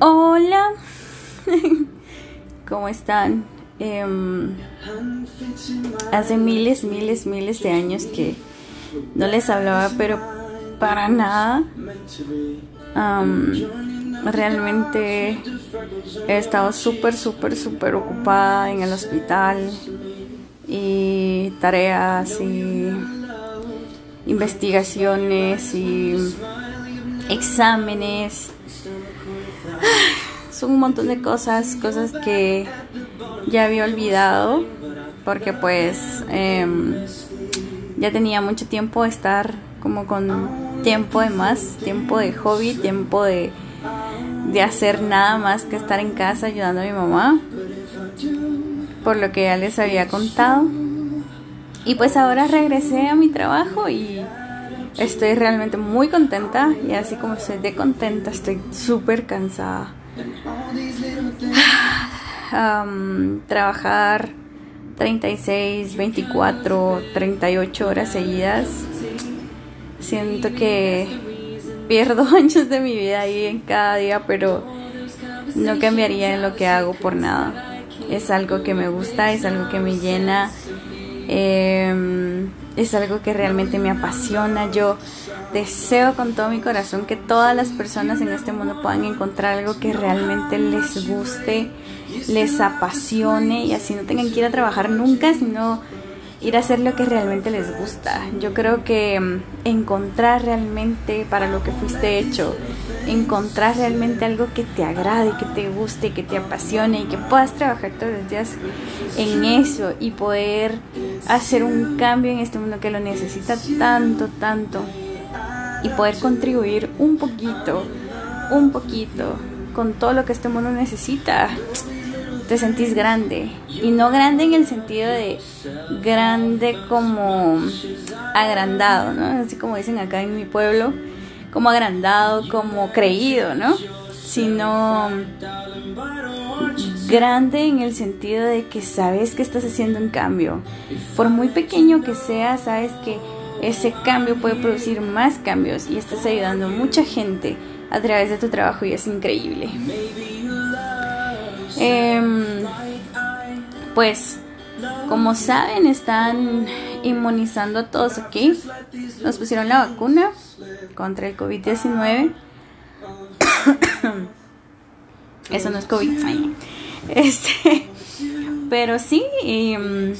Hola, ¿cómo están? Em, hace miles, miles, miles de años que no les hablaba, pero para nada. realmente he estado súper, súper, súper ocupada en el hospital y tareas y investigaciones y exámenes. Son un montón de cosas, cosas que ya había olvidado porque pues em, ya tenía mucho tiempo de estar como con tiempo de más, tiempo de hobby, tiempo de, de hacer nada más que estar en casa ayudando a mi mamá, por lo que ya les había contado. Y pues ahora regresé a mi trabajo y estoy realmente muy contenta y así como estoy de contenta, estoy súper cansada. trabajar 36, 24, 38 horas seguidas. Siento que pierdo años de mi vida ahí en cada día, pero no cambiaría en lo que hago por nada. Es algo que me gusta, es algo que me llena. Eh, es algo que realmente me apasiona. Yo deseo con todo mi corazón que todas las personas en este mundo puedan encontrar algo que realmente les guste, les apasione y así no tengan que ir a trabajar nunca, sino ir a hacer lo que realmente les gusta. Yo creo que mm, encontrar realmente para lo que fuiste hecho, encontrar realmente algo que te agrade, que te guste, que te apasione y que puedas trabajar todos los días en eso y poder hacer un cambio en este mundo que lo necesita tanto, tanto y poder contribuir un poquito, un poquito con todo lo que este mundo necesita te sentís grande. Y no grande en el sentido de grande como agrandado, ¿no? Así como dicen acá en mi pueblo, como agrandado, como creído, ¿no? Sino grande en el sentido de que sabes que estás haciendo un cambio. Por muy pequeño que sea, sabes que ese cambio puede producir más cambios y estás ayudando a mucha gente a través de tu trabajo y es increíble. Em, pues, como saben, están inmunizando a todos aquí. Nos pusieron la vacuna contra el COVID-19. Eso no es COVID. Este, pero sí, em,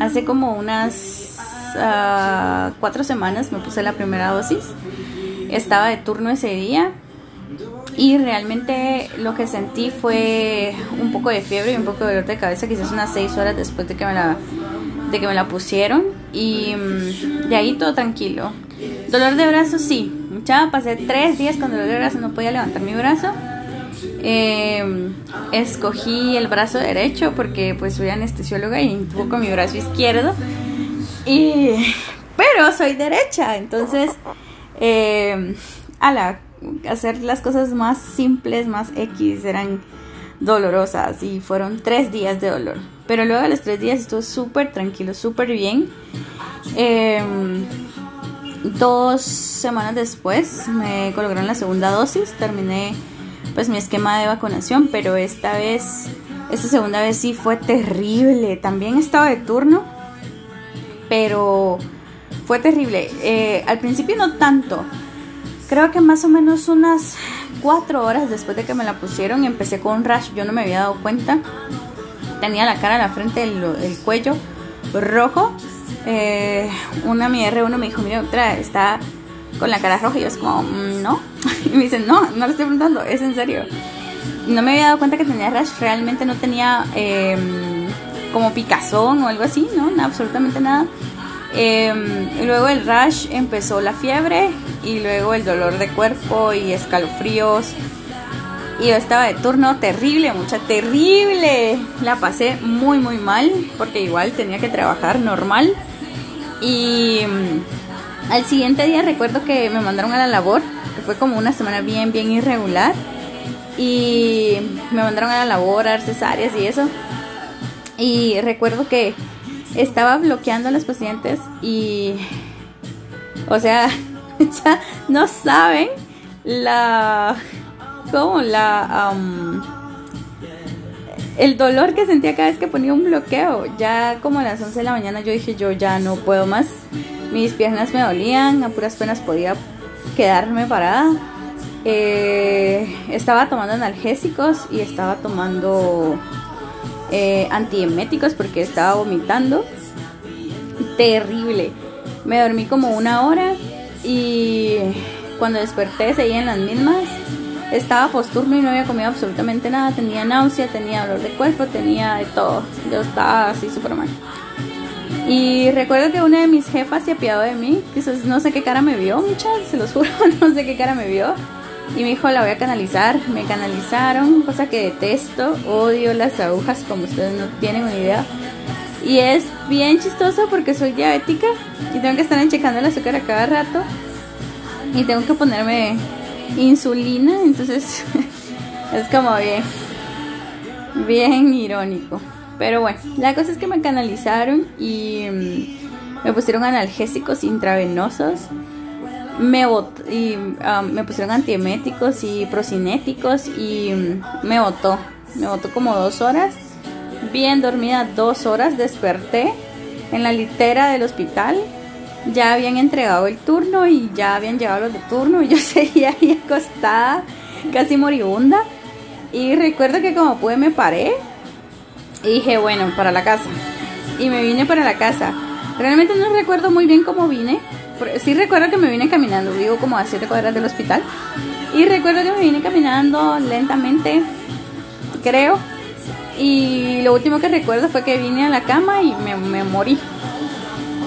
hace como unas ah, cuatro semanas me puse la primera dosis. Estaba de turno ese día y realmente lo que sentí fue un poco de fiebre y un poco de dolor de cabeza, quizás unas 6 horas después de que me la, de que me la pusieron. Y mm, de ahí todo tranquilo. Dolor de brazo, sí. Ya pasé 3 días con dolor de brazo, no podía levantar mi brazo. Em, escogí el brazo derecho porque pues soy anestesióloga y tuvo con mi brazo izquierdo. Y, pero soy derecha, entonces, eh, a la hacer las cosas más simples, más X, eran dolorosas y fueron tres días de dolor. Pero luego de los tres días estuvo súper tranquilo, súper bien. Em, dos semanas después me colocaron la segunda dosis, terminé pues mi esquema de vacunación, pero esta vez, esta segunda vez sí fue terrible. También estaba de turno, pero fue terrible. Eh, al principio no tanto, creo que más o menos unas cuatro horas después de que me la pusieron empecé con un rash, yo no me había dado cuenta. Tenía la cara, la frente, el, cuello rojo. Eh, una mi R1 me dijo, mira otra está con la cara roja y yo es como, mm, no. Y me dicen, no, no le estoy preguntando, es en serio. No me había dado cuenta que tenía rash, realmente no tenía em, como picazón o algo así, ¿no? absolutamente nada. Em, luego el rash empezó la fiebre y luego el dolor de cuerpo y escalofríos. Y yo estaba de turno terrible, mucha terrible. La pasé muy muy mal porque igual tenía que trabajar normal. Y mm, al siguiente día recuerdo que me mandaron a la labor, que fue como una semana bien bien irregular. Y me mandaron a la labor a dar cesáreas y eso. Y recuerdo que estaba bloqueando a los pacientes y, o sea, no saben la, como la... el dolor que sentía cada vez que ponía un bloqueo. Ya como a las 11 de la mañana yo dije, yo ya no puedo más. Mis piernas me dolían, a puras penas podía quedarme parada. Eh, estaba tomando analgésicos y estaba tomando eh, antieméticos porque estaba vomitando. Terrible. Me dormí como una hora y cuando desperté seguía en las mismas. Estaba posturno y no había comido absolutamente nada. Tenía náusea, tenía dolor de cuerpo, tenía de todo. Yo estaba así súper mal. Y recuerdo que una de mis jefas se apiadó de mí. Quizás no sé qué cara me vio, muchas, se los juro, no sé qué cara me vio. Y me dijo, la voy a canalizar. Me canalizaron, cosa que detesto. Odio las agujas, como ustedes no tienen una idea. Y es bien chistoso porque soy diabética y tengo que estar checando el azúcar a cada rato. Y tengo que ponerme insulina. Entonces es como bien, bien irónico. Pero bueno, la cosa es que me canalizaron y mm, me pusieron analgésicos intravenosos me, y, um, me pusieron antieméticos y procinéticos y mm, me botó. Me botó como dos horas. Bien dormida dos horas, desperté en la litera del hospital. Ya habían entregado el turno y ya habían llegado los de turno y yo seguía ahí acostada, casi moribunda. Y recuerdo que como pude me paré y dije, bueno, para la casa. Y me vine para la casa. Realmente no recuerdo muy bien cómo vine, sí recuerdo que me vine caminando, vivo como a 7 cuadras del hospital. Y recuerdo que me vine caminando lentamente, creo. Y lo último que recuerdo fue que vine a la cama y me, morí.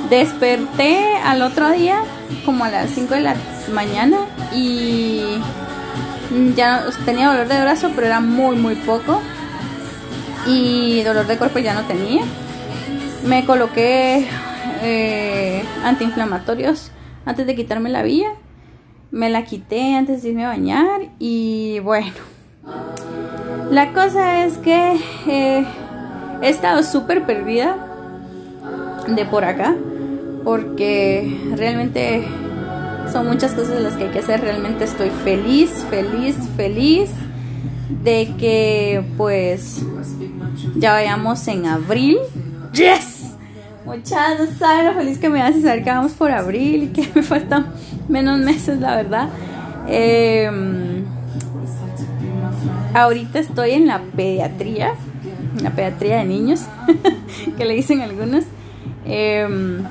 Desperté al otro día, como a las 5 de la mañana, y ya tenía dolor de brazo, pero era muy, muy poco. Y dolor de cuerpo ya no tenía. Me coloqué eh, antiinflamatorios antes de quitarme la vía. Me la quité antes de irme a bañar y bueno. La cosa es que eh, he estado súper perdida de por acá porque realmente son muchas cosas las que hay que hacer. Realmente estoy feliz, feliz, feliz de que pues ya vayamos en abril. Yes Muchas no saben lo feliz que me hace saber que vamos por abril y que me faltan menos meses, la verdad. Em, ahorita estoy en la pediatría, la pediatría de niños, que le dicen algunos. Em,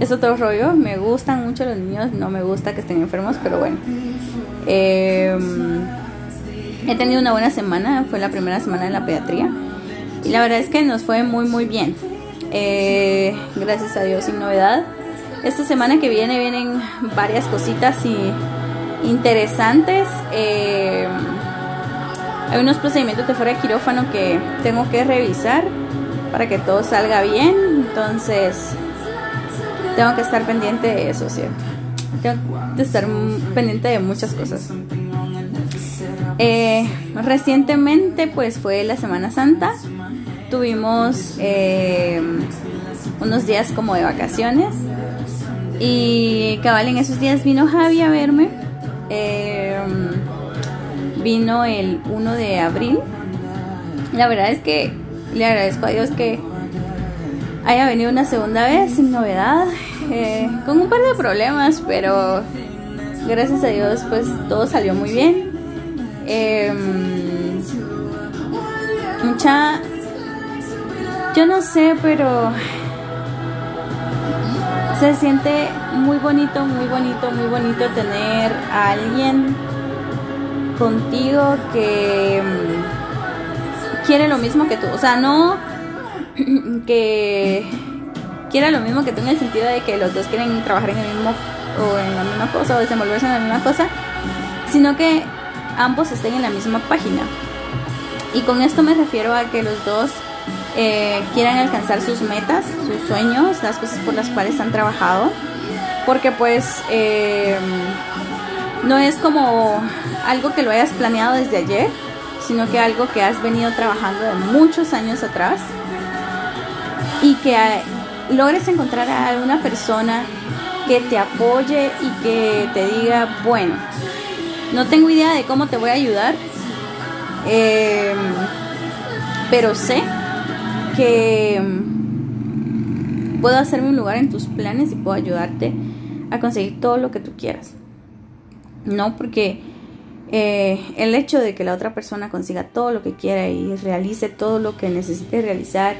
es otro rollo, me gustan mucho los niños, no me gusta que estén enfermos, pero bueno. Em, he tenido una buena semana, fue la primera semana en la pediatría y la verdad es que nos fue muy muy bien. Eh, gracias a Dios sin novedad. Esta semana que viene vienen varias cositas y interesantes. Eh, hay unos procedimientos de fuera de quirófano que tengo que revisar para que todo salga bien. Entonces, tengo que estar pendiente de eso, ¿cierto? Tengo que estar pendiente de muchas cosas. Eh, recientemente, pues fue la Semana Santa tuvimos eh, unos días como de vacaciones y cabal en esos días vino Javi a verme. Eh, vino el 1 de abril. La verdad es que le agradezco a Dios que haya venido una segunda vez sin novedad, eh, con un par de problemas, pero gracias a Dios pues todo salió muy bien. mucha yo no sé, pero se siente muy bonito, muy bonito, muy bonito tener a alguien contigo que mm, quiere lo mismo que tú. O sea, no que quiera lo mismo que tú en el sentido de que los dos quieren trabajar en el mismo o en la misma cosa o desenvolverse en la misma cosa, sino que ambos estén en la misma página. Y con esto me refiero a que los dos eh, quieran alcanzar sus metas, sus sueños, las cosas por las cuales han trabajado. Porque pues eh, no es como algo que lo hayas planeado desde ayer, sino que algo que has venido trabajando de muchos años atrás y que logres encontrar a una persona que te apoye y que te diga, bueno, No tengo idea de cómo te voy a ayudar, em, pero sé que puedo hacerme un lugar en tus planes y puedo ayudarte a conseguir todo lo que tú quieras. No porque eh, el hecho de que la otra persona consiga todo lo que quiera y realice todo lo que necesite realizar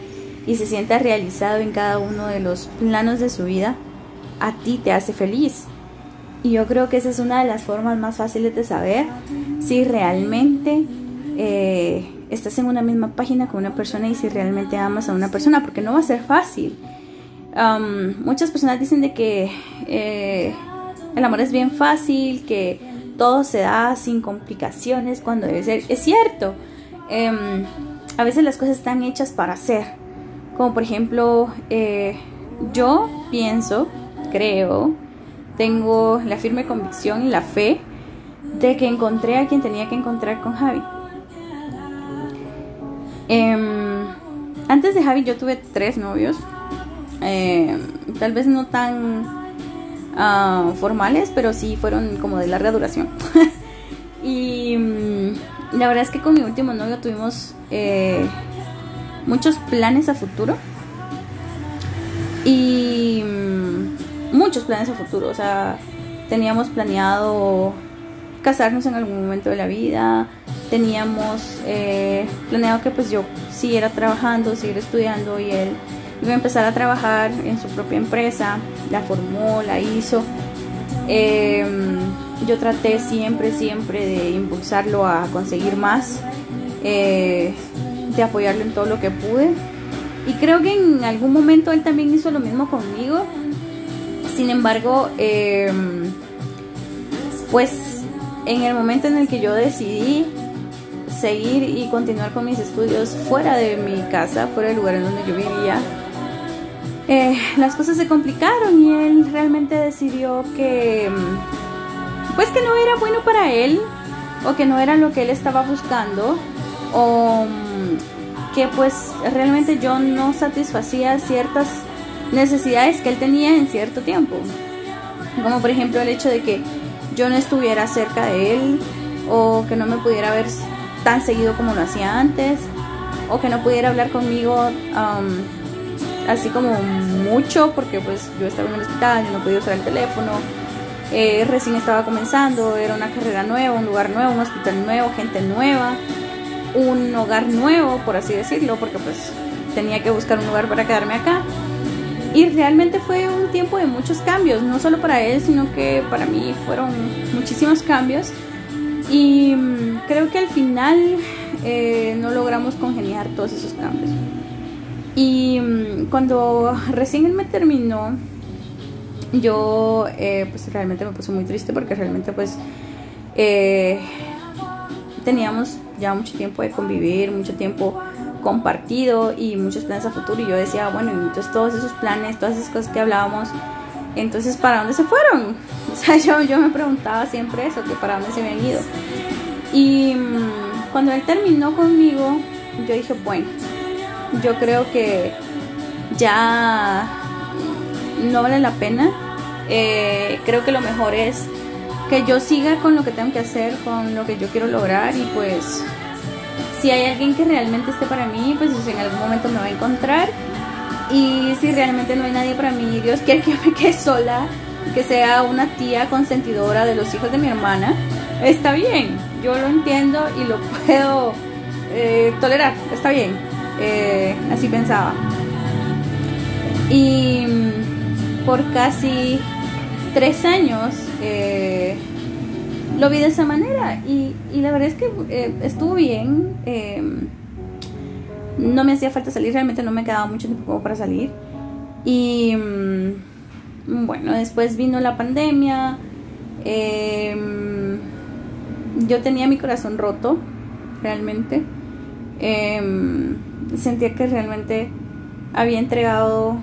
y se sienta realizado en cada uno de los planos de su vida, a ti te hace feliz. Y yo creo que esa es una de las formas más fáciles de saber si realmente eh, estás en una misma página con una persona y si realmente amas a una persona, porque no va a ser fácil. muchas personas dicen de que eh, el amor es bien fácil, que todo se da sin complicaciones cuando debe ser. Es cierto, em, a veces las cosas están hechas para ser. Como por ejemplo, eh, yo pienso, creo, tengo la firme convicción y la fe de que encontré a quien tenía que encontrar con Javi. Em, antes de Javi yo tuve tres novios, em, tal vez no tan Ah, formales, pero sí fueron como de larga duración. y mm, la verdad es que con mi último novio tuvimos eh, muchos planes a futuro. Y mm, muchos planes a futuro. O sea, teníamos planeado casarnos en algún momento de la vida. Teníamos eh, planeado que pues yo siguiera trabajando, seguir estudiando y él iba a empezar a trabajar en su propia empresa, la formó, la hizo. Em, yo traté siempre, siempre de impulsarlo a conseguir más, eh, de apoyarlo en todo lo que pude. Y creo que en algún momento él también hizo lo mismo conmigo. Sin embargo, em, pues en el momento en el que yo decidí seguir y continuar con mis estudios fuera de mi casa, fuera del lugar en donde yo vivía, eh, las cosas se complicaron y él realmente decidió que mm, pues que no era bueno para él o que no era lo que él estaba buscando o mm, que pues realmente yo no satisfacía ciertas necesidades que él tenía en cierto tiempo. Como por ejemplo el hecho de que yo no estuviera cerca de él o que no me pudiera ver tan seguido como lo hacía antes o que no pudiera hablar conmigo así como mucho porque pues yo estaba en el hospital, yo no podía usar el teléfono, eh, recién estaba comenzando, era una carrera nueva, un lugar nuevo, un hospital nuevo, gente nueva, un hogar nuevo, por así decirlo, porque pues tenía que buscar un lugar para quedarme acá. Y realmente fue un tiempo de muchos cambios, no solo para él, sino que para mí fueron muchísimos cambios. Y mm, creo que al final eh, no logramos congeniar todos esos cambios. Y mm, cuando recién él me terminó, yo eh, pues realmente me puse muy triste porque realmente pues eh, teníamos ya mucho tiempo de convivir, mucho tiempo compartido y muchos planes a futuro y yo decía, bueno, entonces todos esos planes, todas esas cosas que hablábamos, entonces ¿para dónde se fueron? O sea, yo, yo me preguntaba siempre eso, que para dónde se habían ido. Y mm, cuando él terminó conmigo, yo dije, bueno, yo creo que ya no vale la pena. Eh, creo que lo mejor es que yo siga con lo que tengo que hacer, con lo que yo quiero lograr y pues si hay alguien que realmente esté para mí, pues en algún momento me va a encontrar. Y si realmente no hay nadie para mí, Dios quiere que yo me quede sola, que sea una tía consentidora de los hijos de mi hermana, está bien, yo lo entiendo y lo puedo eh, tolerar, está bien. Eh, así pensaba. Y mm, por casi tres años eh, lo vi de esa manera y, la verdad es que eh, estuvo bien. no me hacía falta salir, realmente no me quedaba mucho tiempo para salir. Y mm, bueno, después vino la pandemia. yo tenía mi corazón roto, realmente sentía que realmente había entregado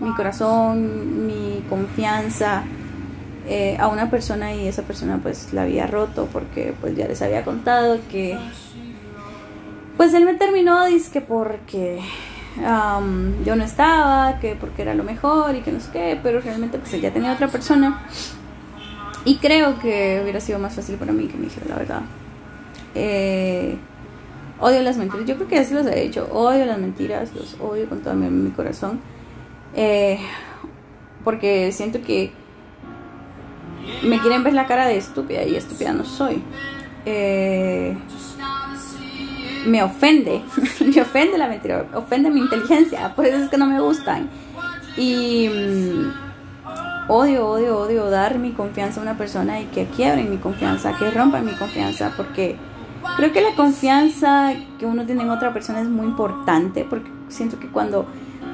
mi corazón, mi confianza eh, a una persona y esa persona pues la había roto porque pues ya les había contado que pues él me terminó dice porque yo no estaba, que porque era lo mejor y que no sé qué, pero realmente pues él ya tenía otra persona Y creo que hubiera sido más fácil para mí que me dijera la verdad. Eh, odio las mentiras. Yo creo que así los he hecho. Odio las mentiras. Los odio con todo mi, mi corazón. Eh, porque siento que me quieren ver la cara de estúpida y estúpida no soy. Eh, me ofende, me ofende la mentira, ofende mi inteligencia, por eso es que no me gustan. Y mm, odio, odio, odio dar mi confianza a una persona y que quiebren mi confianza, que rompan mi confianza, porque creo que la confianza que uno tiene en otra persona es muy importante, porque siento que cuando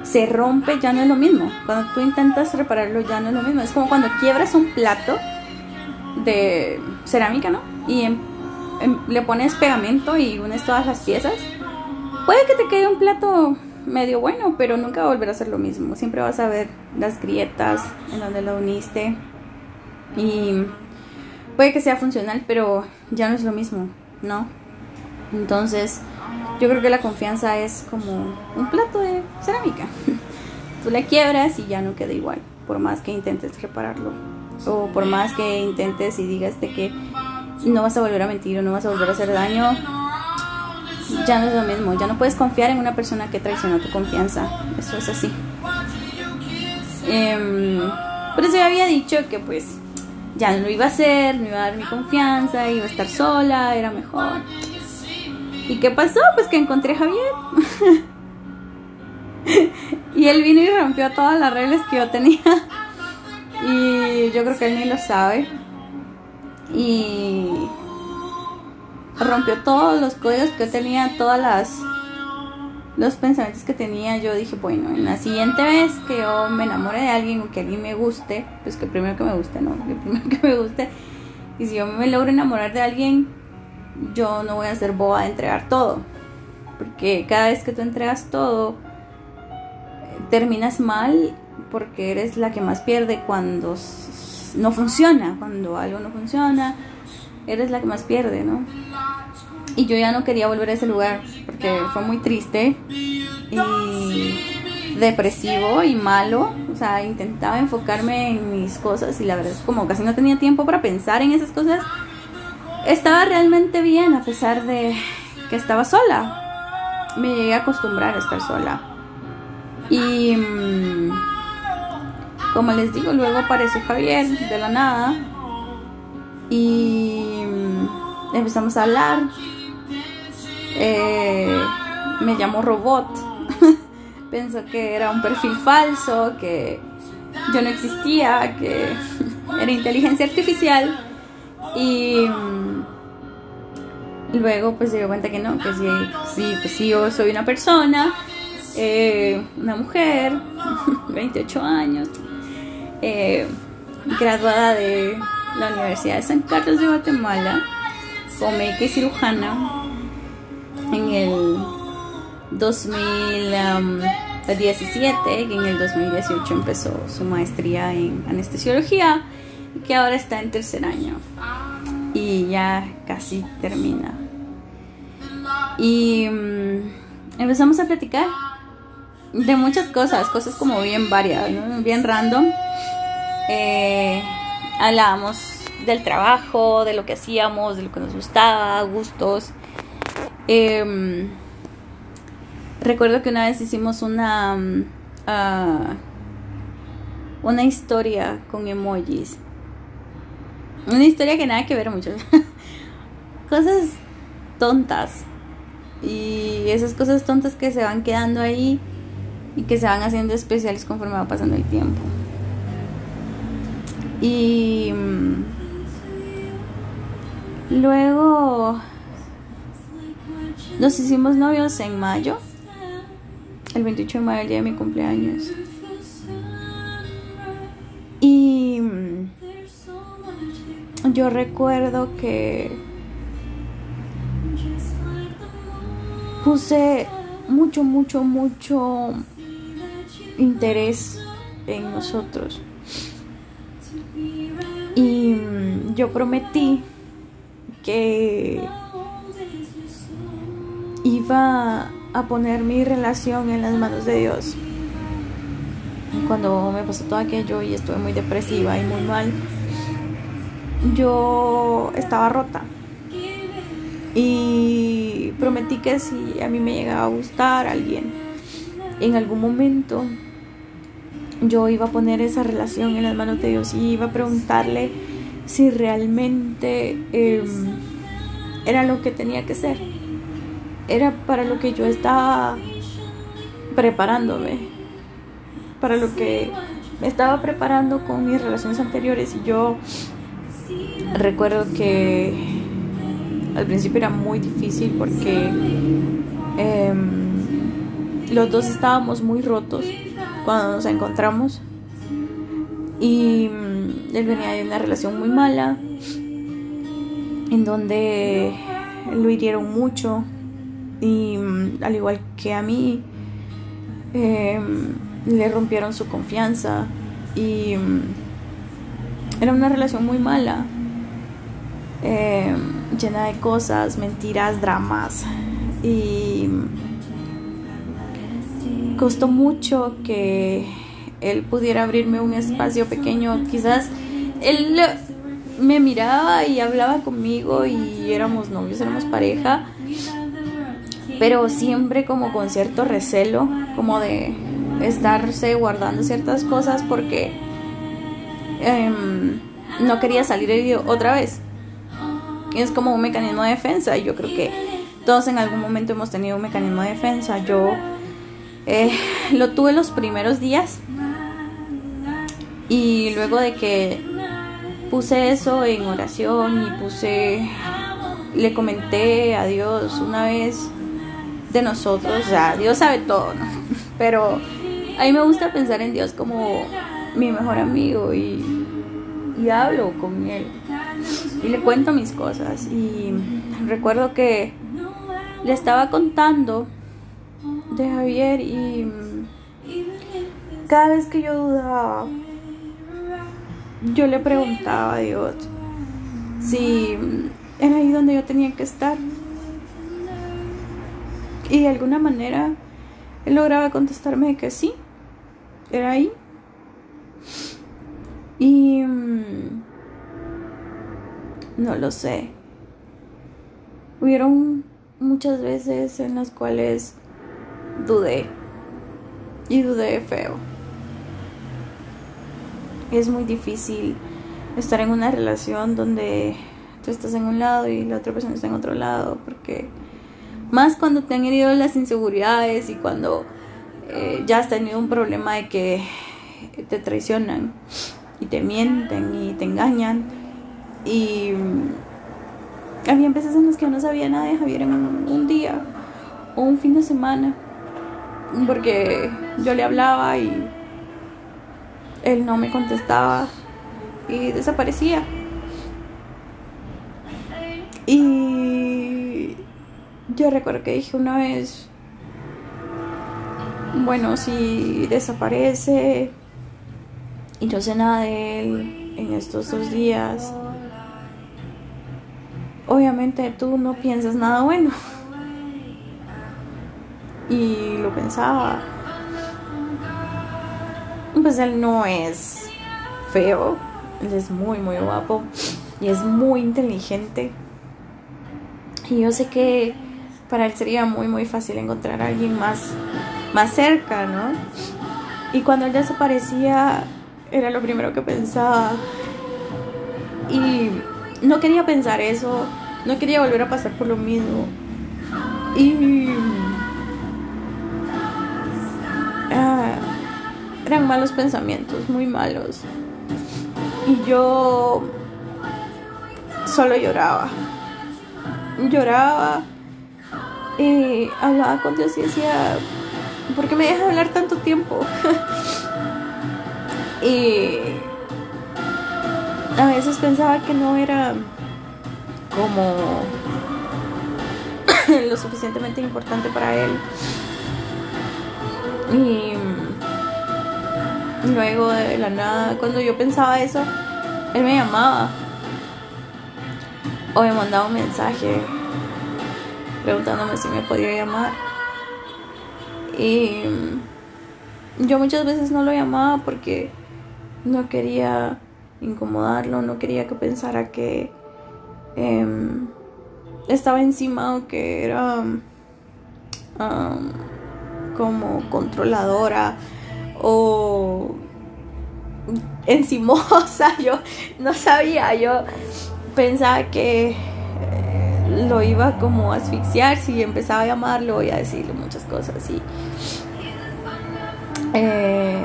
se rompe ya no es lo mismo, cuando tú intentas repararlo ya no es lo mismo, es como cuando quiebras un plato de cerámica, ¿no? Y en Em, le pones pegamento y unes todas las piezas, puede que te quede un plato medio bueno, pero nunca va a volver a ser lo mismo. Siempre vas a ver las grietas en donde lo uniste. Y puede que sea funcional, pero ya no es lo mismo, ¿no? Entonces, yo creo que la confianza es como un plato de cerámica. Tú la quiebras y ya no queda igual, por más que intentes repararlo. O por más que intentes y digas de que no vas a volver a mentir o no vas a volver a hacer daño, ya no es lo mismo. Ya no puedes confiar en una persona que traicionó tu confianza. Eso es así. Eh, por eso ya había dicho que pues ya no lo iba a hacer, no iba a dar mi confianza, iba a estar sola, era mejor. ¿Y qué pasó? Pues que encontré a Javier. y él vino y rompió todas las reglas que yo tenía. y yo creo que él ni lo sabe y rompió todos los códigos que yo tenía, todas las los pensamientos que tenía, yo dije, bueno, en la siguiente vez que yo me enamore de alguien o que alguien me guste, pues que primero que me guste, no, que primero que me guste, y si yo me logro enamorar de alguien, yo no voy a ser boba de entregar todo, porque cada vez que tú entregas todo, terminas mal porque eres la que más pierde cuando no funciona, cuando algo no funciona, eres la que más pierde, ¿no? Y yo ya no quería volver a ese lugar porque fue muy triste y depresivo y malo. O sea, intentaba enfocarme en mis cosas y la verdad es como casi no tenía tiempo para pensar en esas cosas. Estaba realmente bien a pesar de que estaba sola. Me llegué a acostumbrar a estar sola. Y mm, como les digo, luego apareció Javier de la nada y mm, empezamos a hablar. Eh, me llamó robot. Pensó que era un perfil falso, que yo no existía, que era inteligencia artificial. Y mm, luego pues se dio cuenta que no, que sí, sí, pues sí, yo soy una persona, eh, una mujer, 28 años, eh, graduada de la Universidad de San Carlos de Guatemala médica y cirujana en el 2017 y en el 2018 empezó su maestría en anestesiología que ahora está en tercer año. Y ya casi termina. Y mm, empezamos a platicar de muchas cosas, cosas como bien varias, bien random. Eh, hablábamos del trabajo, de lo que hacíamos, de lo que nos gustaba, gustos. Em, recuerdo que una vez hicimos una mm, ah, una historia con emojis. Una historia que nada que ver mucho. cosas tontas. Y esas cosas tontas que se van quedando ahí y que se van haciendo especiales conforme va pasando el tiempo. Y mm, luego nos hicimos novios en mayo, el 28 de mayo, el día de mi cumpleaños. Y mm, yo recuerdo que puse mucho, mucho, mucho interés en nosotros. Y mm, yo prometí que iba a poner mi relación en las manos de Dios. Cuando me pasó todo aquello y estuve muy depresiva y muy mal, yo estaba rota. Y prometí que si a mí me llegaba a gustar alguien, en algún momento yo iba a poner esa relación en las manos de Dios y iba a preguntarle si realmente em, era lo que tenía que ser. Era para lo que yo estaba preparándome, para lo que me estaba preparando con mis relaciones anteriores. Y yo recuerdo que al principio era muy difícil porque em, los dos estábamos muy rotos cuando nos encontramos. Y mm, él venía de una relación muy mala en donde lo hirieron mucho y mm, al igual que a mí em, le rompieron su confianza y mm, era una relación muy mala, em, llena de cosas, mentiras, dramas. Y costó mucho que él pudiera abrirme un espacio pequeño, quizás él me miraba y hablaba conmigo y éramos novios, éramos pareja, pero siempre como con cierto recelo, como de estarse guardando ciertas cosas porque em, no quería salir herido otra vez. Es como un mecanismo de defensa y yo creo que todos en algún momento hemos tenido un mecanismo de defensa. Yo eh, lo tuve los primeros días y luego de que puse eso en oración y puse, le comenté a Dios una vez de nosotros, o sea, Dios sabe todo, ¿no? Pero a mí me gusta pensar en Dios como mi mejor amigo y, y hablo con él y le cuento mis cosas y recuerdo que le estaba contando de Javier y cada vez que yo dudaba yo le preguntaba a Dios si era ahí donde yo tenía que estar. Y de alguna manera él lograba contestarme que sí, era ahí. Y mm, no lo sé. Hubieron muchas veces en las cuales dudé. Y dudé feo es muy difícil estar en una relación donde tú estás en un lado y la otra persona está en otro lado, porque más cuando te han herido las inseguridades y cuando eh, ya has tenido un problema de que te traicionan y te mienten y te engañan y había veces en las que yo no sabía nada de Javier en un día o un fin de semana porque yo le hablaba y él no me contestaba y desaparecía. Y yo recuerdo que dije una vez, bueno, si desaparece y no sé nada de él en estos dos días, obviamente tú no piensas nada bueno. Y lo pensaba pues él no es feo, él es muy, muy guapo y es muy inteligente. Y yo sé que para él sería muy, muy fácil encontrar a alguien más, más cerca, ¿no? Y cuando él desaparecía, era lo primero que pensaba. Y no quería pensar eso, no quería volver a pasar por lo mismo. Y eran malos pensamientos, muy malos. Y yo solo lloraba. Lloraba y hablaba con Dios y decía, ¿por qué me dejas hablar tanto tiempo? y a veces pensaba que no era como lo suficientemente importante para él. Y Luego de la nada, cuando yo pensaba eso, él me llamaba o me mandaba un mensaje preguntándome si me podía llamar. Y yo muchas veces no lo llamaba porque no quería incomodarlo, no quería que pensara que em, estaba encima o que era como controladora o encimosa, yo no sabía, yo pensaba que lo iba como a asfixiar si empezaba a llamarlo y a decirle muchas cosas y eh,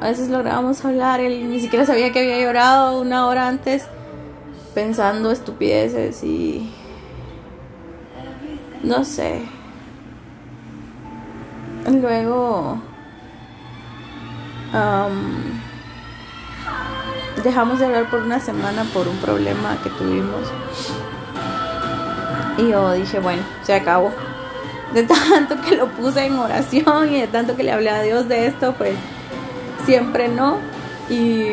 a veces lográbamos hablar, él ni siquiera sabía que había llorado una hora antes pensando estupideces y no sé. Luego dejamos de hablar por una semana por un problema que tuvimos. Y yo dije, bueno, se acabó. De tanto que lo puse en oración y de tanto que le hablé a Dios de esto, pues siempre no. Y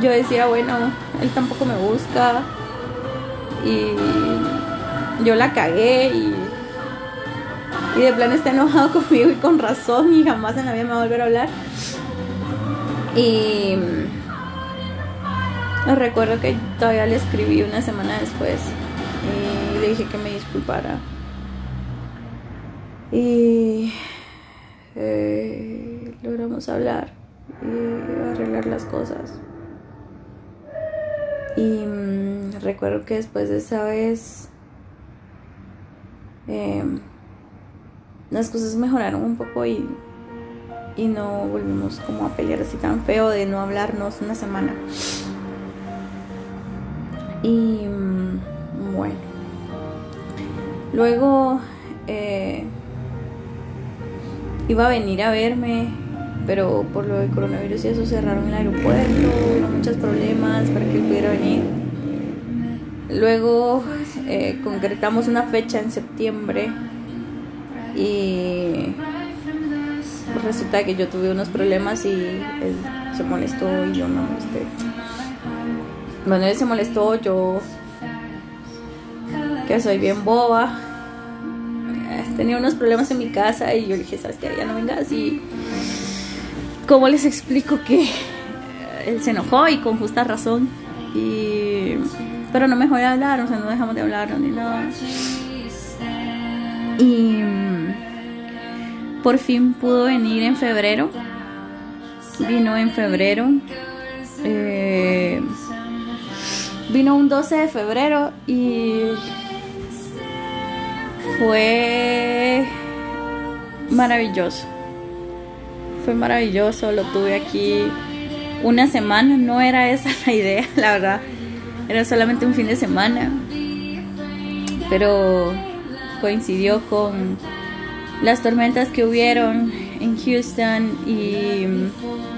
yo decía, bueno, él tampoco me busca. Y yo la cagué y, y de plan está enojado conmigo y con razón y jamás en la vida me va a volver a hablar. Y recuerdo que todavía le escribí una semana después y le dije que me disculpara. Y eh, logramos hablar y arreglar las cosas. Y mm, recuerdo que después de esa vez em, las cosas mejoraron un poco y, y no volvimos como a pelear así tan feo de no hablarnos una semana. Y luego eh, iba a venir a verme pero por lo del coronavirus y eso cerraron el aeropuerto, hubo muchos problemas para que él pudiera venir. Luego eh, concretamos una fecha en septiembre y resulta que yo tuve unos problemas y él se molestó y yo no este bueno él se molestó yo que soy bien boba tenía unos problemas en mi casa y yo le dije sabes que ya no vengas y ¿Cómo les explico que él se enojó y con justa razón? Y, pero no me de hablar, o sea, no dejamos de hablar ni nada. Y por fin pudo venir en febrero. Vino en febrero. Eh, vino un 12 de febrero y fue maravilloso fue maravilloso, lo tuve aquí una semana, no era esa la idea, la verdad, era solamente un fin de semana, pero coincidió con las tormentas que hubieron en Houston y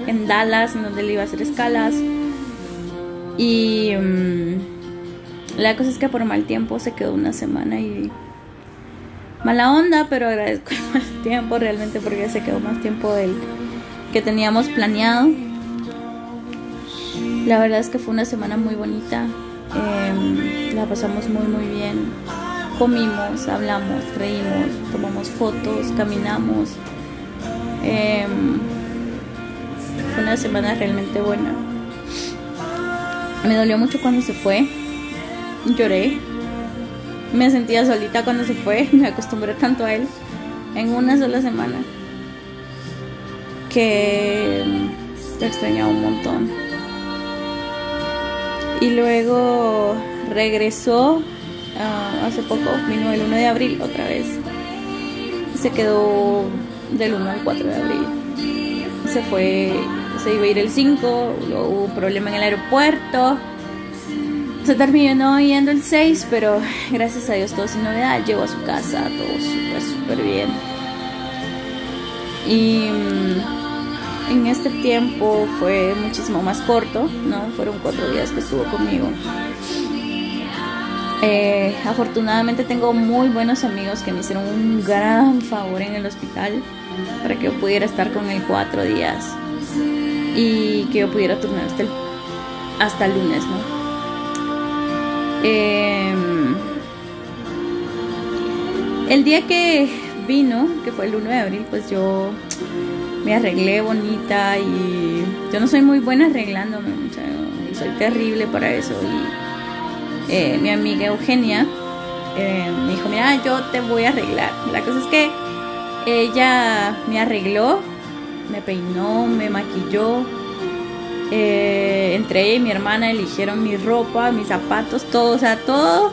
en Dallas, donde le iba a hacer escalas. Y mm, la cosa es que por mal tiempo se quedó una semana y mala onda, pero agradezco el mal tiempo realmente porque se quedó más tiempo del que teníamos planeado. La verdad es que fue una semana muy bonita. Em, la pasamos muy muy bien. Comimos, hablamos, reímos, tomamos fotos, caminamos. Em, fue una semana realmente buena. Me dolió mucho cuando se fue. Lloré. Me sentía solita cuando se fue. Me acostumbré tanto a él en una sola semana que te extrañaba un montón. Y luego regresó ah, hace poco, vino el 1 de abril otra vez. Se quedó del 1 al 4 de abril. Se fue, se iba a ir el 5, luego hubo un problema en el aeropuerto. Se terminó yendo el 6, pero gracias a Dios todo sin novedad. Llegó a su casa, todo súper, súper bien. Y mm, en este tiempo fue muchísimo más corto, ¿no? Fueron cuatro días que estuvo conmigo. Eh, afortunadamente tengo muy buenos amigos que me hicieron un gran favor en el hospital para que yo pudiera estar con él cuatro días y que yo pudiera turnar hasta hasta el lunes, ¿no? Em, el día que vino, que fue el 1 de abril, pues yo me arreglé bonita y yo no soy muy buena arreglándome, soy terrible para eso. Y eh, mi amiga Eugenia eh, me dijo, mira, yo te voy a arreglar. La cosa es que ella me arregló, me peinó, me maquilló. Eh, entre ella y mi hermana eligieron mi ropa, mis zapatos, todo, o sea, todo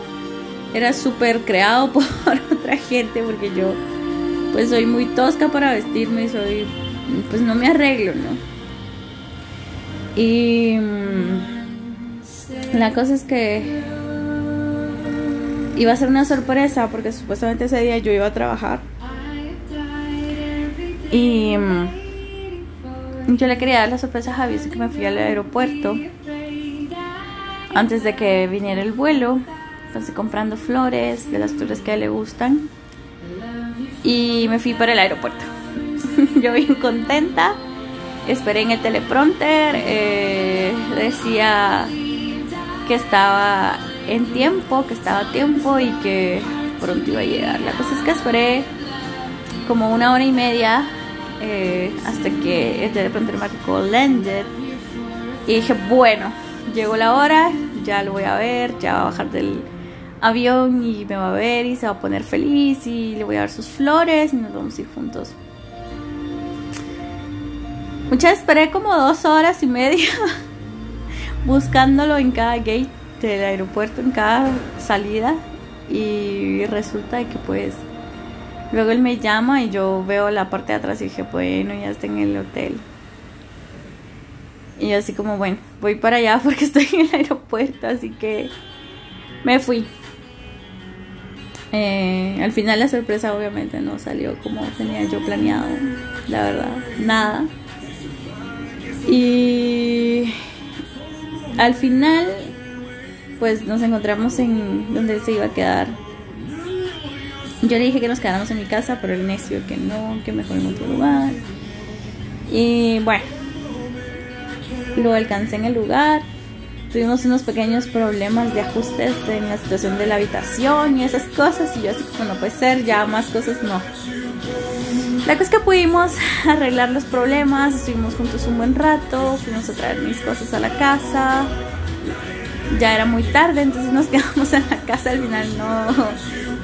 era súper creado por otra gente porque yo pues soy muy tosca para vestirme y soy pues no me arreglo, ¿no? Y mm, la cosa es que iba a ser una sorpresa porque supuestamente ese día yo iba a trabajar. Y mm, yo le quería dar la sorpresa a Javi, así que me fui al aeropuerto antes de que viniera el vuelo. Entonces comprando flores, de las flores que a él le gustan. Y me fui para el aeropuerto. yo bien contenta. Esperé en el teleprompter. Eh, decía que estaba en tiempo, que estaba a tiempo y que pronto iba a llegar. La cosa es que esperé como una hora y media eh, hasta que el teleprompter marcó landed. Y dije, bueno, llegó la hora, ya lo voy a ver, ya va a bajar del avión y me va a ver y se va a poner feliz y le voy a dar sus flores y nos vamos a ir juntos. Muchas esperé como dos horas y media buscándolo en cada gate del aeropuerto, en cada salida. Y resulta que pues luego él me llama y yo veo la parte de atrás y dije, bueno, ya está en el hotel. Y yo así como, bueno, voy para allá porque estoy en el aeropuerto, así que me fui. Eh, al final la sorpresa obviamente no salió como tenía yo planeado, la verdad, nada. Y al final, pues nos encontramos en donde se iba a quedar. Yo le dije que nos quedáramos en mi casa, pero el necio que no, que mejor en otro lugar. Y bueno, lo alcancé en el lugar. Tuvimos unos pequeños problemas de ajustes en la situación de la habitación y esas cosas. Y yo así como no puede ser, ya más cosas no. La cosa es que pudimos arreglar los problemas, estuvimos juntos un buen rato, fuimos a traer mis cosas a la casa. Ya era muy tarde, entonces nos quedamos en la casa. Al final no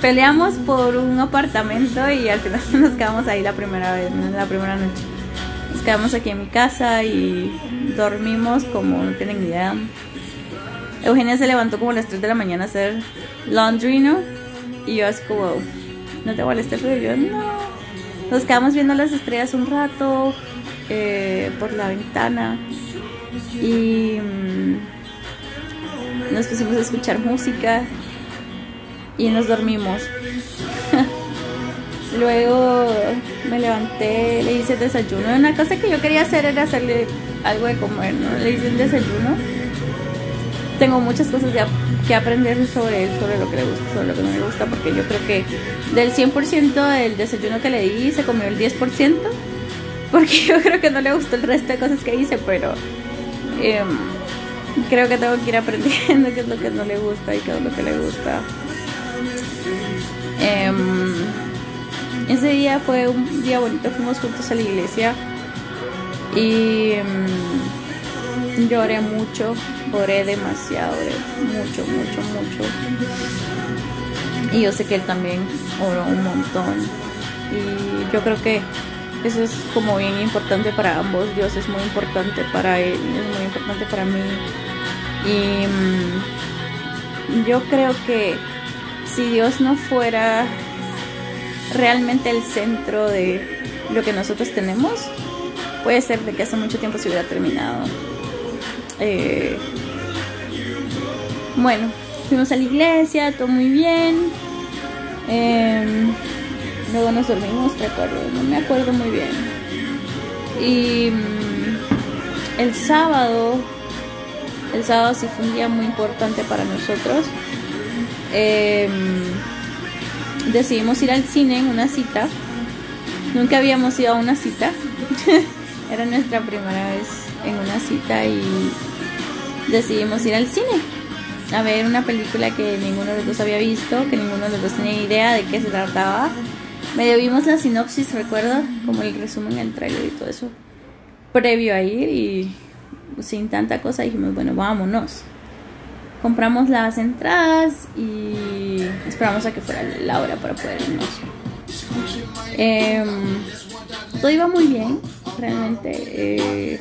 peleamos por un apartamento y al final nos quedamos ahí la primera vez, la primera noche. Nos quedamos aquí en mi casa y dormimos como no tienen idea. Eugenia se levantó como a las 3 de la mañana a hacer laundry, ¿no? Y yo así como, no te molestes, pero yo no nos quedamos viendo las estrellas un rato eh, por la ventana y mm, nos pusimos a escuchar música y nos dormimos. Luego me levanté, le hice desayuno. Una cosa que yo quería hacer era hacerle algo de comer, ¿no? Le hice el desayuno. Tengo muchas cosas ya que aprender sobre él, sobre lo que le gusta, sobre lo que no le gusta, porque yo creo que del 100% del desayuno que le di se comió el 10%, porque yo creo que no le gustó el resto de cosas que hice, pero em, creo que tengo que ir aprendiendo qué es lo que no le gusta y qué es lo que le gusta. Em, ese día fue un día bonito, fuimos juntos a la iglesia y em, lloré mucho oré demasiado, oré mucho, mucho, mucho. Y yo sé que él también oró un montón. Y yo creo que eso es como bien importante para ambos. Dios es muy importante para él, es muy importante para mí. Y mm, yo creo que si Dios no fuera realmente el centro de lo que nosotros tenemos, puede ser de que hace mucho tiempo se hubiera terminado. Eh, bueno, fuimos a la iglesia, todo muy bien. Em, luego nos dormimos, recuerdo, no me acuerdo muy bien. Y mm, el sábado, el sábado sí fue un día muy importante para nosotros. Em, decidimos ir al cine en una cita. Nunca habíamos ido a una cita. Era nuestra primera vez en una cita y decidimos ir al cine a ver una película que ninguno de los dos había visto, que ninguno de los dos tenía idea de qué se trataba. Medio vimos la sinopsis, recuerdo, como el resumen, el trailer y todo eso, previo a ir y sin tanta cosa, dijimos, bueno, vámonos. Compramos las entradas y esperamos a que fuera la hora para poder irnos. Em, todo iba muy bien, realmente. Eh,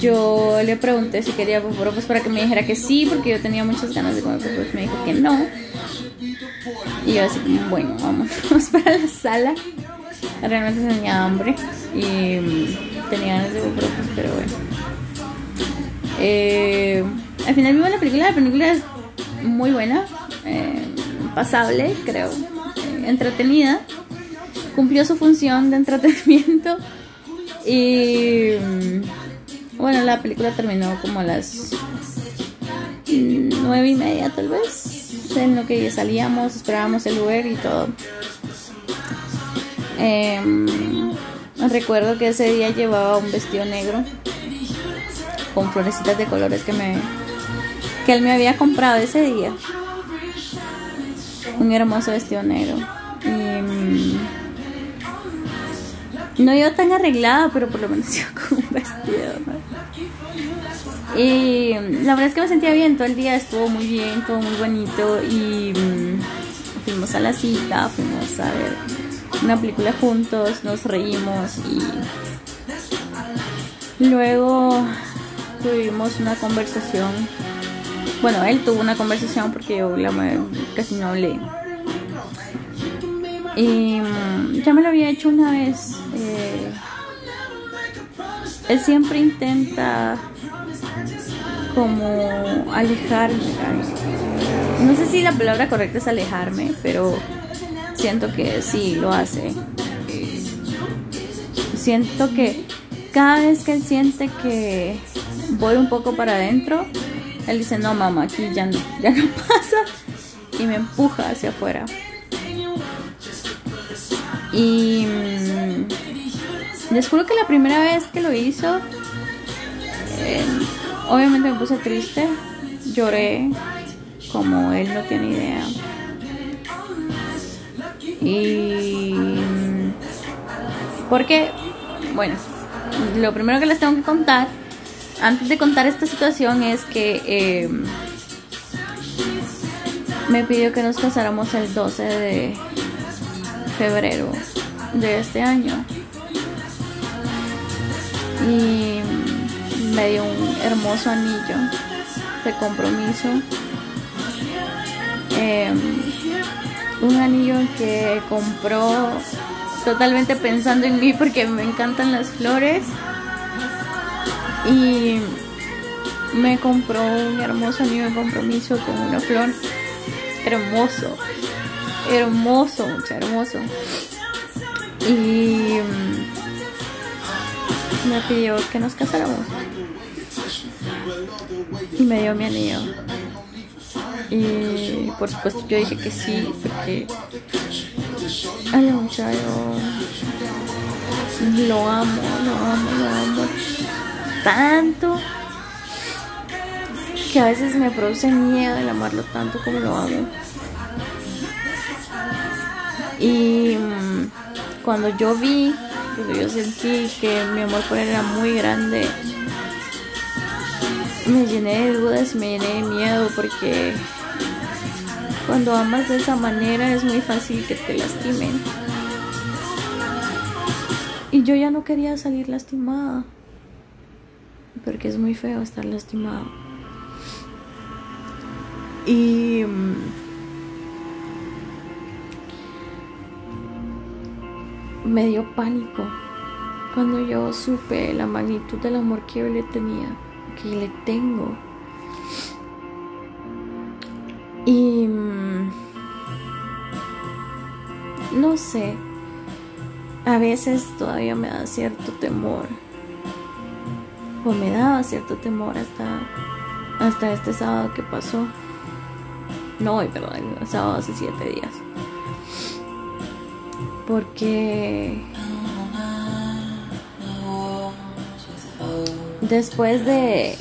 yo le pregunté si quería pues para que me dijera que sí, porque yo tenía muchas ganas de comer pues me dijo que no. Y yo así bueno, vamos, para la sala. Realmente tenía hambre y mm, tenía ganas de popropos, pero bueno. Eh, al final vimos la película, la película es muy buena, eh, pasable, creo, eh, entretenida. Cumplió su función de entretenimiento y mm, bueno, la película terminó como a las nueve y media tal vez. En lo que salíamos, esperábamos el Uber y todo. Em, recuerdo que ese día llevaba un vestido negro con florecitas de colores que me que él me había comprado ese día. Un hermoso vestido negro. Y, mm, no iba tan arreglada, pero por lo menos iba con un vestido. Y la verdad es que me sentía bien, todo el día estuvo muy bien, todo muy bonito y mm, fuimos a la cita, fuimos a ver una película juntos, nos reímos y luego tuvimos una conversación. Bueno, él tuvo una conversación porque yo la, casi no hablé. Y mm, ya me lo había hecho una vez. Eh, él siempre intenta como alejarme. No sé si la palabra correcta es alejarme, pero siento que sí lo hace. Siento que cada vez que él siente que voy un poco para adentro, él dice, no mamá, aquí ya no, ya no pasa. Y me empuja hacia afuera. Y mm, les juro que la primera vez que lo hizo, eh, obviamente me puse triste, lloré, como él no tiene idea. Y mm, porque, bueno, lo primero que les tengo que contar, antes de contar esta situación, es que eh, me pidió que nos casáramos el 12 de febrero de este año. Y me dio un hermoso anillo de compromiso. Em, un anillo que compró totalmente pensando en mí porque me encantan las flores. Y me compró un hermoso anillo de compromiso con una flor hermoso hermoso, mucho hermoso. Y mm, me pidió que nos casáramos. Y me dio mi anillo. Y por supuesto yo dije que sí, porque ay muchacho lo amo, lo amo, lo amo tanto que a veces me produce miedo el amarlo tanto como lo amo. Y mm, cuando yo vi, cuando yo sentí que mi amor por él era muy grande, me llené de dudas, me llené de miedo porque cuando amas de esa manera es muy fácil que te lastimen. Y yo ya no quería salir lastimada, porque es muy feo estar lastimado. Y mm, me dio pánico cuando yo supe la magnitud del amor que yo le tenía, que le tengo. Y mm, no sé, a veces todavía me da cierto temor, o me daba cierto temor hasta, hasta este sábado que pasó. No hoy, perdón, sábado hace siete días porque después de,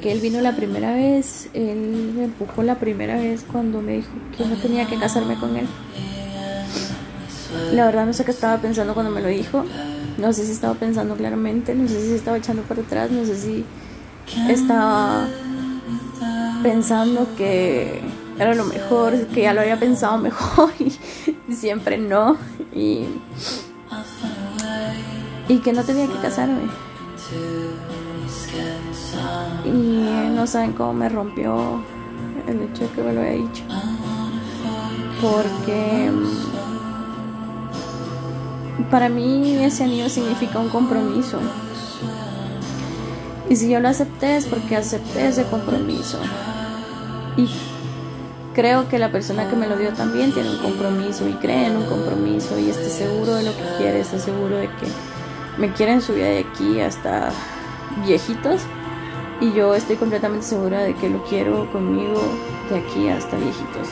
que él vino la primera vez, él me empujó la primera vez cuando me dijo que no tenía que casarme con él. La verdad no sé qué estaba pensando cuando me lo dijo. No sé si estaba pensando claramente, no sé si estaba echando para atrás, no sé si estaba pensando que era lo mejor, que ya lo había pensado mejor y siempre no. Y, y que no tenía que casarme. Y no saben cómo me rompió el hecho de que me lo había dicho. Porque para mí ese anillo significa un compromiso. Y si yo lo acepté es porque acepté ese compromiso. Y creo que la persona que me lo dio también tiene un compromiso y cree en un compromiso y está seguro de lo que quiere, está seguro de que me quiere en su vida de aquí hasta viejitos. Y yo estoy completamente segura de que lo quiero conmigo de aquí hasta viejitos.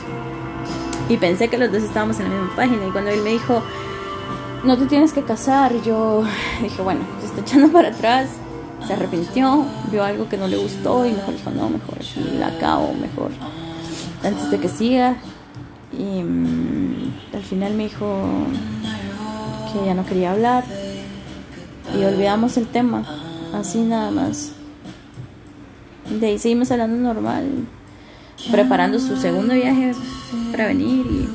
Y pensé que los dos estábamos en la misma página. Y cuando él me dijo, no te tienes que casar. Yo dije, bueno, se está echando para atrás, se arrepintió, vio algo que no le gustó y mejor dijo, no, mejor la acabo, mejor, antes de que siga. Y mm, al final me dijo que ya no quería hablar y olvidamos el tema, así nada más. De ahí seguimos hablando normal, preparando su segundo viaje para venir y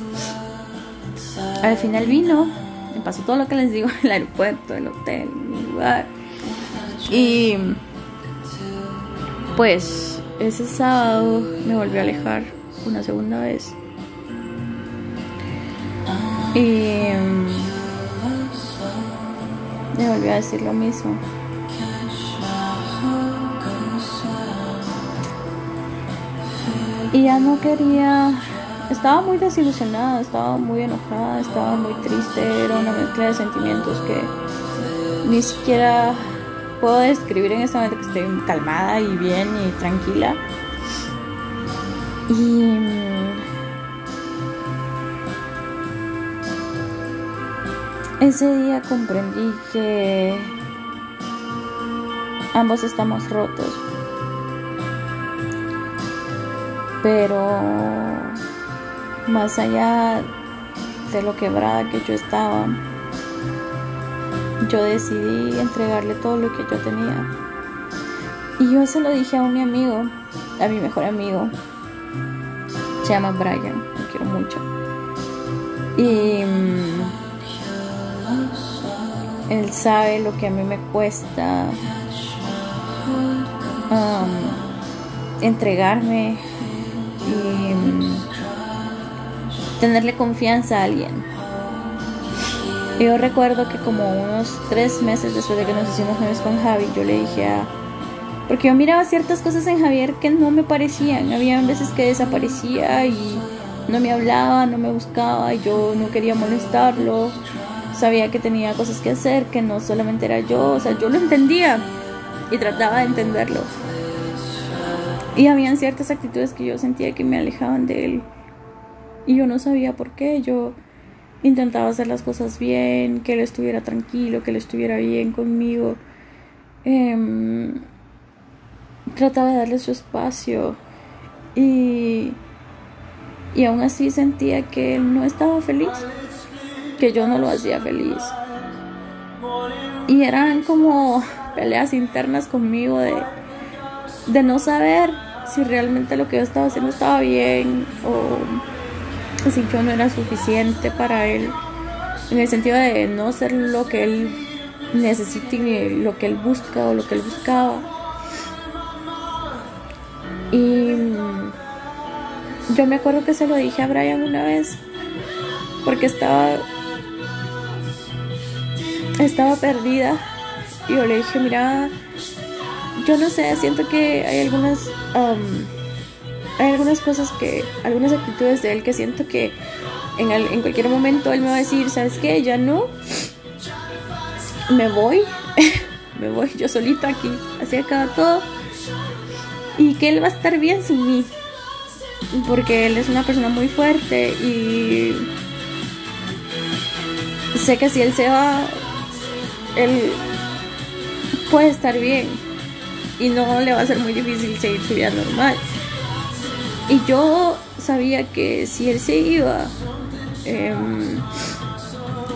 al final vino pasó todo lo que les digo, el aeropuerto, el hotel, el lugar. Y pues ese sábado me volví a alejar una segunda vez. Y me volví a decir lo mismo. Y ya no quería estaba muy desilusionada, estaba muy enojada, estaba muy triste, era una mezcla de sentimientos que ni siquiera puedo describir en este momento que estoy calmada y bien y tranquila. Y mm, ese día comprendí que ambos estamos rotos. Pero más allá de lo quebrada que yo estaba, yo decidí entregarle todo lo que yo tenía. Y yo se lo dije a un mi amigo, a mi mejor amigo. Se llama Brian, lo quiero mucho. Y mm, él sabe lo que a mí me cuesta um, entregarme y mm, tenerle confianza a alguien. Yo recuerdo que como unos tres meses después de que nos hicimos novios con Javi, yo le dije a... Porque yo miraba ciertas cosas en Javier que no me parecían. Había veces que desaparecía y no me hablaba, no me buscaba, y yo no quería molestarlo. Sabía que tenía cosas que hacer, que no solamente era yo. O sea, yo lo entendía y trataba de entenderlo. Y habían ciertas actitudes que yo sentía que me alejaban de él. Y yo no sabía por qué. Yo intentaba hacer las cosas bien, que él estuviera tranquilo, que él estuviera bien conmigo. Em, trataba de darle su espacio. Y, y aún así sentía que él no estaba feliz. Que yo no lo hacía feliz. Y eran como peleas internas conmigo de, de no saber si realmente lo que yo estaba haciendo estaba bien o si yo no era suficiente para él, en el sentido de no ser lo que él necesita y lo que él busca o lo que él buscaba. Y yo me acuerdo que se lo dije a Brian una vez, porque estaba, estaba perdida. Y yo le dije, mira, yo no sé, siento que hay algunas... hay algunas cosas que, algunas actitudes de él que siento que en, en cualquier momento él me va a decir, ¿sabes qué? Ya no, me voy, me voy yo solito aquí, así acaba todo. Y que él va a estar bien sin mí, porque él es una persona muy fuerte y sé que si él se va, él puede estar bien y no le va a ser muy difícil seguir su vida normal. Y yo sabía que si él se iba, em,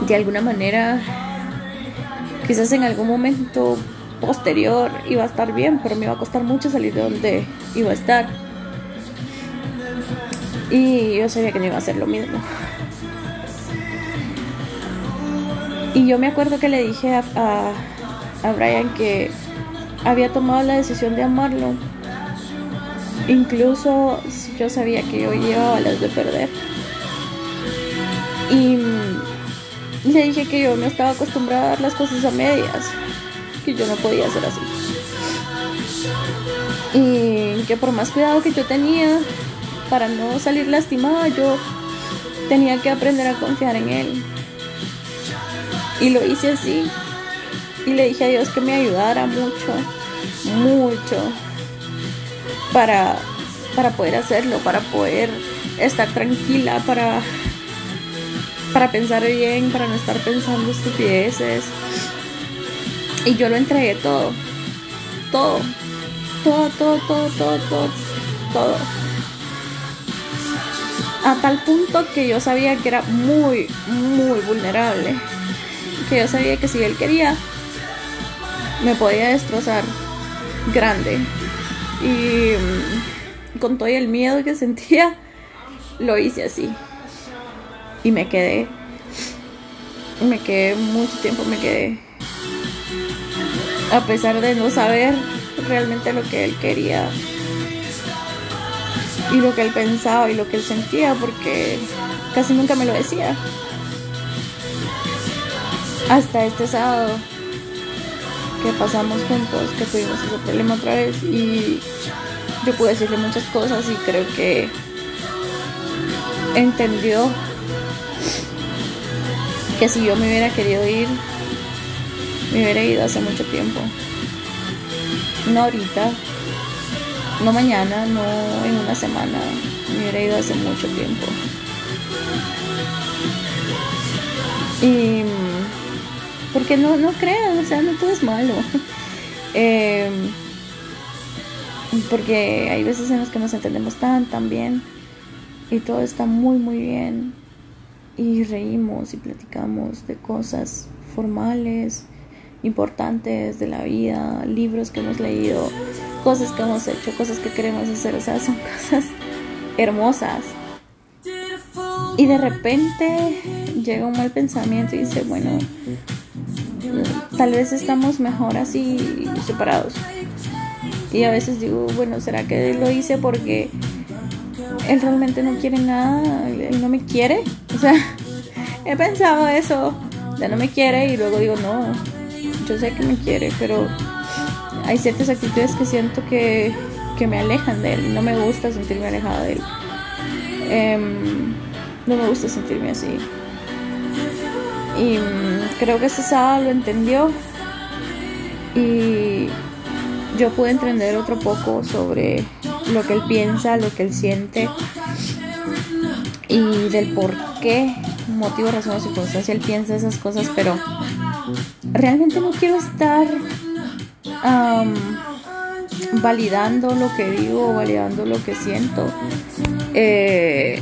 de alguna manera, quizás en algún momento posterior iba a estar bien, pero me iba a costar mucho salir de donde iba a estar. Y yo sabía que no iba a hacer lo mismo. Y yo me acuerdo que le dije a, a, Brian que había tomado la decisión de amarlo. Incluso yo sabía que yo llevaba las de perder. Y le dije que yo no estaba acostumbrada a dar las cosas a medias. Que yo no podía hacer así. Y que por más cuidado que yo tenía para no salir lastimada, yo tenía que aprender a confiar en él. Y lo hice así. Y le dije a Dios que me ayudara mucho, mucho, para, para poder hacerlo, para poder estar tranquila, para, para pensar bien, para no estar pensando estupideces. Y yo lo entregué todo, todo, todo, todo, todo, todo, todo, todo. A tal punto que yo sabía que era muy, muy vulnerable que yo sabía que si él quería, me podía destrozar grande. Y mm, con todo el miedo que sentía, lo hice así. Y me quedé. Me quedé mucho tiempo, me quedé. A pesar de no saber realmente lo que él quería. Y lo que él pensaba y lo que él sentía, porque casi nunca me lo decía hasta este sábado que pasamos juntos, que tuvimos ese problema otra vez y yo pude decirle muchas cosas y creo que entendió que si yo me hubiera querido ir, me hubiera ido hace mucho tiempo. No ahorita, no mañana, no en una semana, me hubiera ido hace mucho tiempo. Y porque no, no crean, o sea, no todo es malo. Em, porque hay veces en las que nos entendemos tan, tan bien y todo está muy, muy bien. Y reímos y platicamos de cosas formales, importantes de la vida, libros que hemos leído, cosas que hemos hecho, cosas que queremos hacer, o sea, son cosas hermosas. Y de repente llega un mal pensamiento y dice, bueno, tal vez estamos mejor así separados. Y a veces digo, bueno, ¿será que lo hice porque él realmente no quiere nada? Él no me quiere. O sea, he pensado eso, ya no me quiere y luego digo, no, yo sé que me quiere, pero hay ciertas actitudes que siento que, que me alejan de él no me gusta sentirme alejada de él. Em, no me gusta sentirme así. Y mm, creo que ese lo entendió. Y yo pude entender otro poco sobre lo que él piensa, lo que él siente y del por qué, motivo, razón o circunstancia, él piensa esas cosas, pero realmente no quiero estar validando lo que digo, validando lo que siento. Eh,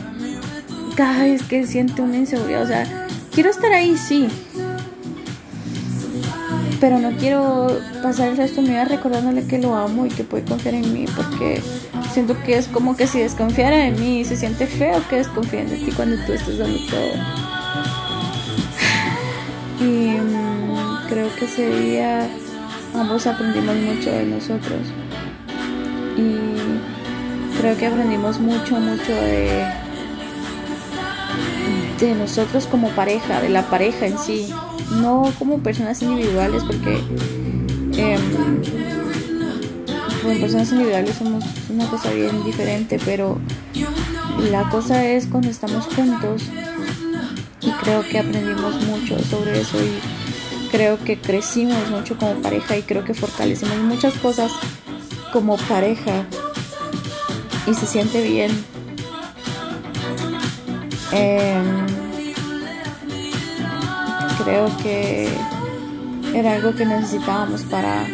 cada vez que siente una inseguridad, o sea, quiero estar ahí, sí. Pero no quiero pasar el resto de mi vida recordándole que lo amo y que puede confiar en mí, porque siento que es como que si desconfiara de mí, se siente feo que desconfíen de ti cuando tú estás dando todo. Y mm, creo que ese día ambos aprendimos mucho de nosotros. Y creo que aprendimos mucho, mucho de de nosotros como pareja, de la pareja en sí, no como personas individuales, porque em, como personas individuales somos una cosa bien diferente, pero la cosa es cuando estamos juntos y creo que aprendimos mucho sobre eso y creo que crecimos mucho como pareja y creo que fortalecemos muchas cosas como pareja y se siente bien Em, creo que era algo que necesitábamos para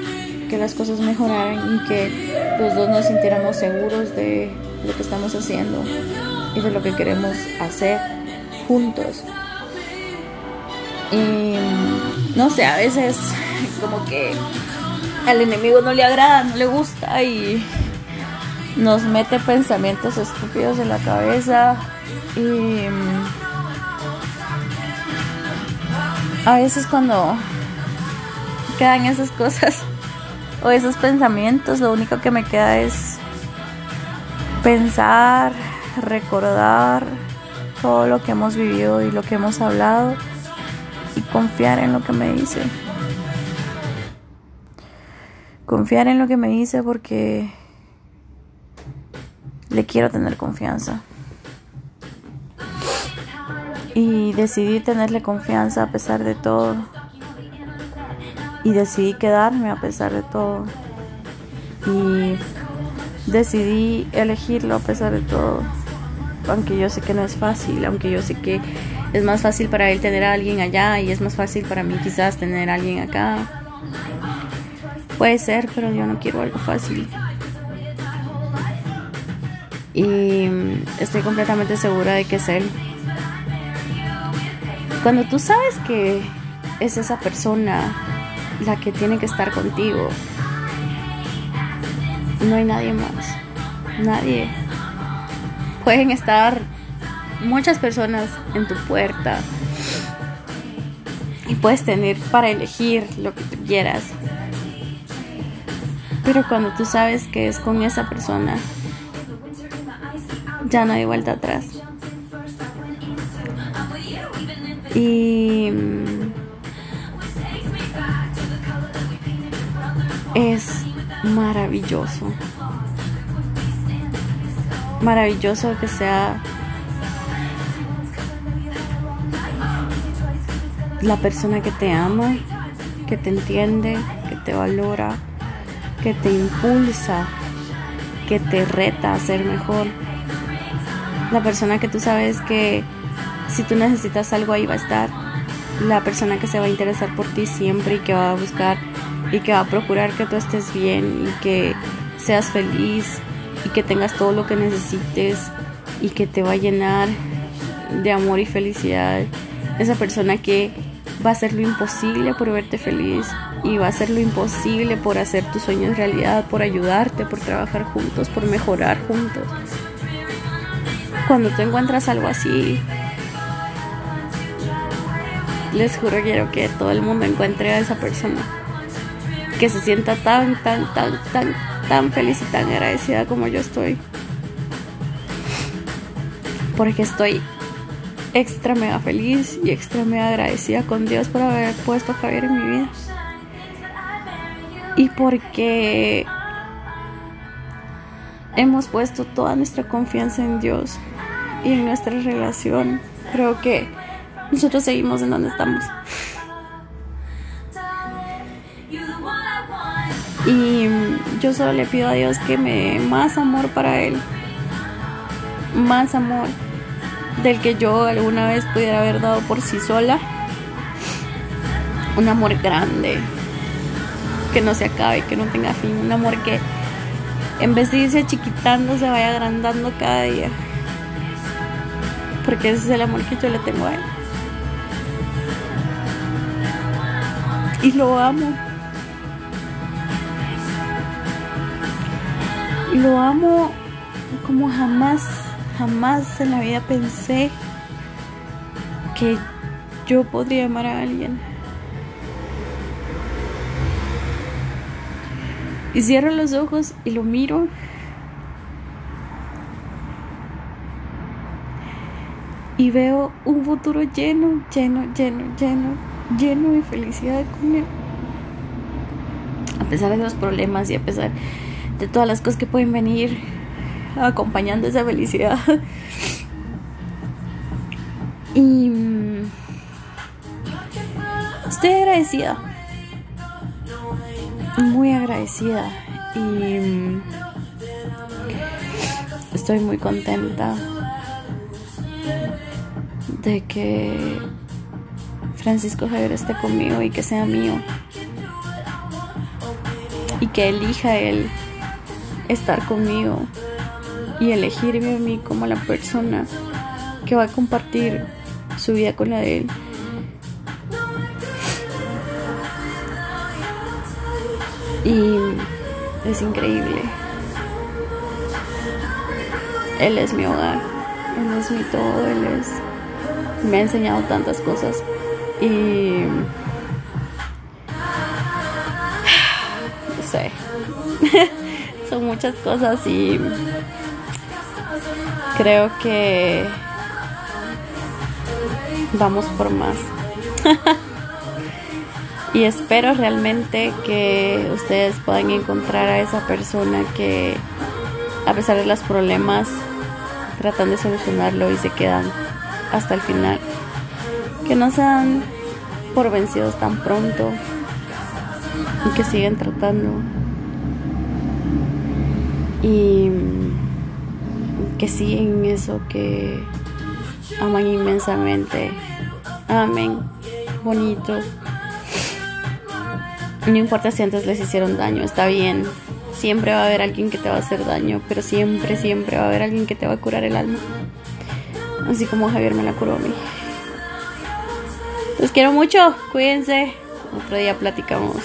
que las cosas mejoraran y que los dos nos sintiéramos seguros de lo que estamos haciendo y de lo que queremos hacer juntos. Y no sé, a veces como que al enemigo no le agrada, no le gusta y nos mete pensamientos estúpidos en la cabeza y a veces cuando quedan esas cosas o esos pensamientos, lo único que me queda es pensar, recordar todo lo que hemos vivido y lo que hemos hablado y confiar en lo que me dice. Confiar en lo que me dice porque le quiero tener confianza. Y decidí tenerle confianza a pesar de todo. Y decidí quedarme a pesar de todo. Y decidí elegirlo a pesar de todo. Aunque yo sé que no es fácil, aunque yo sé que es más fácil para él tener a alguien allá y es más fácil para mí quizás tener a alguien acá. Puede ser, pero yo no quiero algo fácil. Y estoy completamente segura de que es él. Cuando tú sabes que es esa persona la que tiene que estar contigo, no hay nadie más. Nadie. Pueden estar muchas personas en tu puerta. Y puedes tener para elegir lo que tú quieras. Pero cuando tú sabes que es con esa persona, ya no hay vuelta atrás. Y es maravilloso. Maravilloso que sea la persona que te ama, que te entiende, que te valora, que te impulsa, que te reta a ser mejor. La persona que tú sabes que si tú necesitas algo ahí va a estar. La persona que se va a interesar por ti siempre y que va a buscar y que va a procurar que tú estés bien y que seas feliz y que tengas todo lo que necesites y que te va a llenar de amor y felicidad. Esa persona que va a hacer lo imposible por verte feliz y va a hacer lo imposible por hacer tus sueños realidad, por ayudarte, por trabajar juntos, por mejorar juntos. Cuando tú encuentras algo así, les juro quiero que todo el mundo encuentre a esa persona que se sienta tan, tan, tan, tan, tan feliz y tan agradecida como yo estoy. Porque estoy extra mega feliz y extra mega agradecida con Dios por haber puesto a Javier en mi vida. Y porque hemos puesto toda nuestra confianza en Dios y en nuestra relación. Creo que nosotros seguimos en donde estamos. Y yo solo le pido a Dios que me dé más amor para Él. Más amor del que yo alguna vez pudiera haber dado por sí sola. Un amor grande, que no se acabe, que no tenga fin. Un amor que en vez de irse chiquitando se vaya agrandando cada día. Porque ese es el amor que yo le tengo a Él. Y lo amo. Lo amo como jamás, jamás en la vida pensé que yo podría amar a alguien. Y cierro los ojos y lo miro. Y veo un futuro lleno, lleno, lleno, lleno, lleno de felicidad con él. A pesar de los problemas y a pesar de todas las cosas que pueden venir acompañando esa felicidad. Y mm, estoy agradecida, muy agradecida y mm, estoy muy contenta de que Francisco Javier esté conmigo y que sea mío. Y que elija él estar conmigo y elegirme a mí como la persona que va a compartir su vida con la de él. Y es increíble. Él es mi hogar, él es mi todo, él es... Me ha enseñado tantas cosas y... No sé. Son muchas cosas y creo que vamos por más. y espero realmente que ustedes puedan encontrar a esa persona que a pesar de los problemas tratan de solucionarlo y se quedan hasta el final. Que no sean por vencidos tan pronto y que siguen tratando. Y que siguen eso que aman inmensamente. Amén. Bonito. No importa si antes les hicieron daño, está bien. Siempre va a haber alguien que te va a hacer daño, pero siempre, siempre va a haber alguien que te va a curar el alma. Así como Javier me la curó a mí. Los quiero mucho, cuídense. Otro día platicamos.